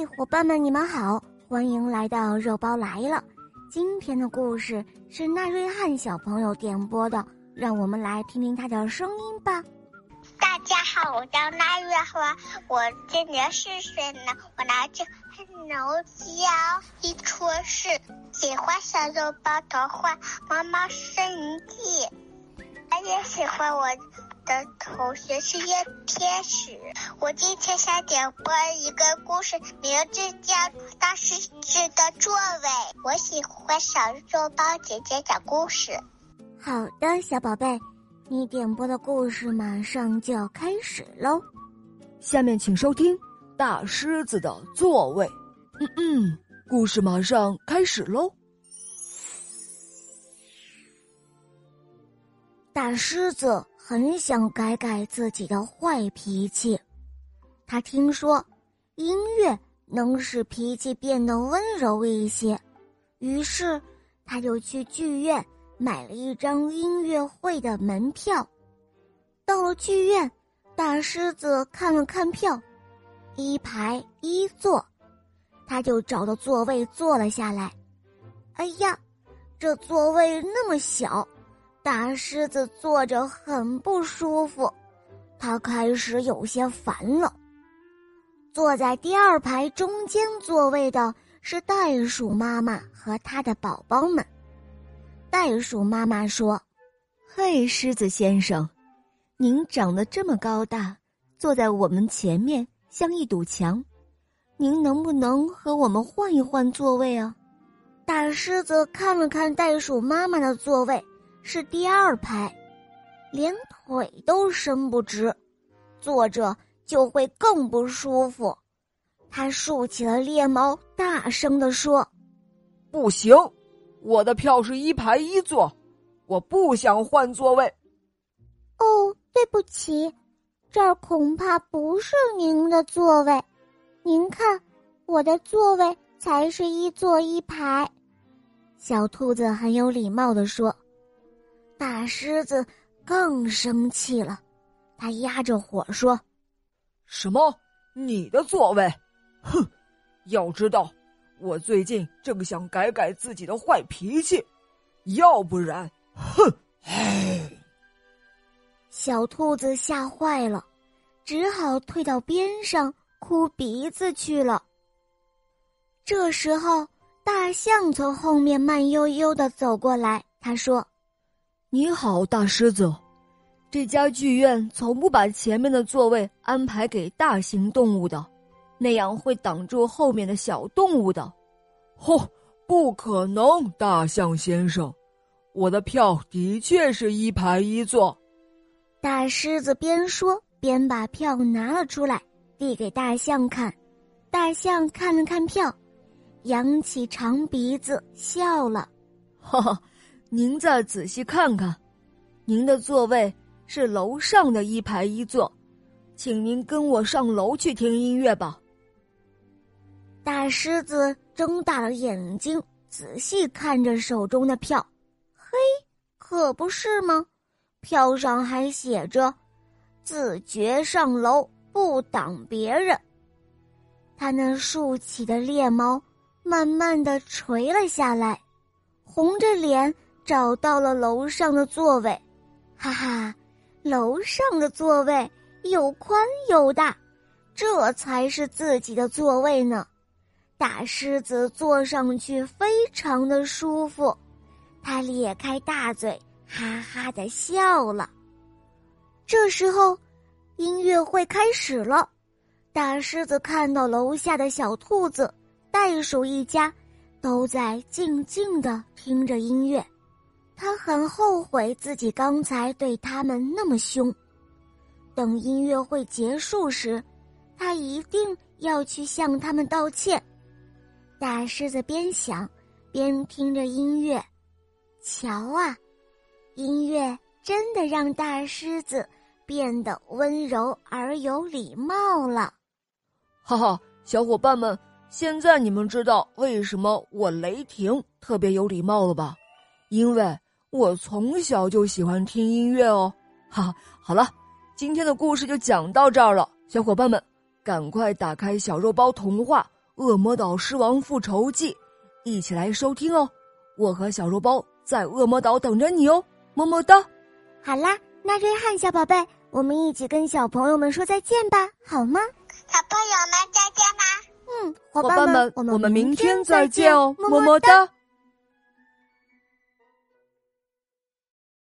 嘿，伙伴们，你们好，欢迎来到肉包来了。今天的故事是纳瑞汉小朋友点播的，让我们来听听他的声音吧。大家好，我叫纳瑞花，我今年四岁呢，我来自农家一戳市，喜欢小肉包童话《妈妈生日记》，我也喜欢我。的同学是叶天使，我今天想点播一个故事，名字叫《大狮子的座位》。我喜欢小肉包姐姐讲故事。好的，小宝贝，你点播的故事马上就要开始喽。下面请收听《大狮子的座位》。嗯嗯，故事马上开始喽。大狮子。很想改改自己的坏脾气，他听说音乐能使脾气变得温柔一些，于是他就去剧院买了一张音乐会的门票。到了剧院，大狮子看了看票，一排一座，他就找到座位坐了下来。哎呀，这座位那么小。大狮子坐着很不舒服，他开始有些烦了。坐在第二排中间座位的是袋鼠妈妈和他的宝宝们。袋鼠妈妈说：“嘿，狮子先生，您长得这么高大，坐在我们前面像一堵墙，您能不能和我们换一换座位啊？”大狮子看了看袋鼠妈妈的座位。是第二排，连腿都伸不直，坐着就会更不舒服。他竖起了猎毛，大声地说：“不行，我的票是一排一座，我不想换座位。”哦，对不起，这儿恐怕不是您的座位。您看，我的座位才是一座一排。小兔子很有礼貌地说。大狮子更生气了，他压着火说：“什么？你的座位？哼！要知道，我最近正想改改自己的坏脾气，要不然，哼！”唉，小兔子吓坏了，只好退到边上哭鼻子去了。这时候，大象从后面慢悠悠的走过来，他说。你好，大狮子。这家剧院从不把前面的座位安排给大型动物的，那样会挡住后面的小动物的。嚯，不可能，大象先生，我的票的确是一排一座。大狮子边说边把票拿了出来，递给大象看。大象看了看票，扬起长鼻子笑了，哈哈。您再仔细看看，您的座位是楼上的一排一座，请您跟我上楼去听音乐吧。大狮子睁大了眼睛，仔细看着手中的票，嘿，可不是吗？票上还写着“自觉上楼，不挡别人”。他那竖起的猎毛慢慢的垂了下来，红着脸。找到了楼上的座位，哈哈，楼上的座位又宽又大，这才是自己的座位呢。大狮子坐上去非常的舒服，他咧开大嘴，哈哈的笑了。这时候，音乐会开始了。大狮子看到楼下的小兔子、袋鼠一家，都在静静的听着音乐。他很后悔自己刚才对他们那么凶，等音乐会结束时，他一定要去向他们道歉。大狮子边想边听着音乐，瞧啊，音乐真的让大狮子变得温柔而有礼貌了。哈哈，小伙伴们，现在你们知道为什么我雷霆特别有礼貌了吧？因为。我从小就喜欢听音乐哦，哈，好了，今天的故事就讲到这儿了，小伙伴们，赶快打开小肉包童话《恶魔岛狮王复仇记》，一起来收听哦！我和小肉包在恶魔岛等着你哦，么么哒！好啦，那瑞汉小宝贝，我们一起跟小朋友们说再见吧，好吗？小朋友们再见啦！嗯，伙伴们，我们明天再见哦，么么哒。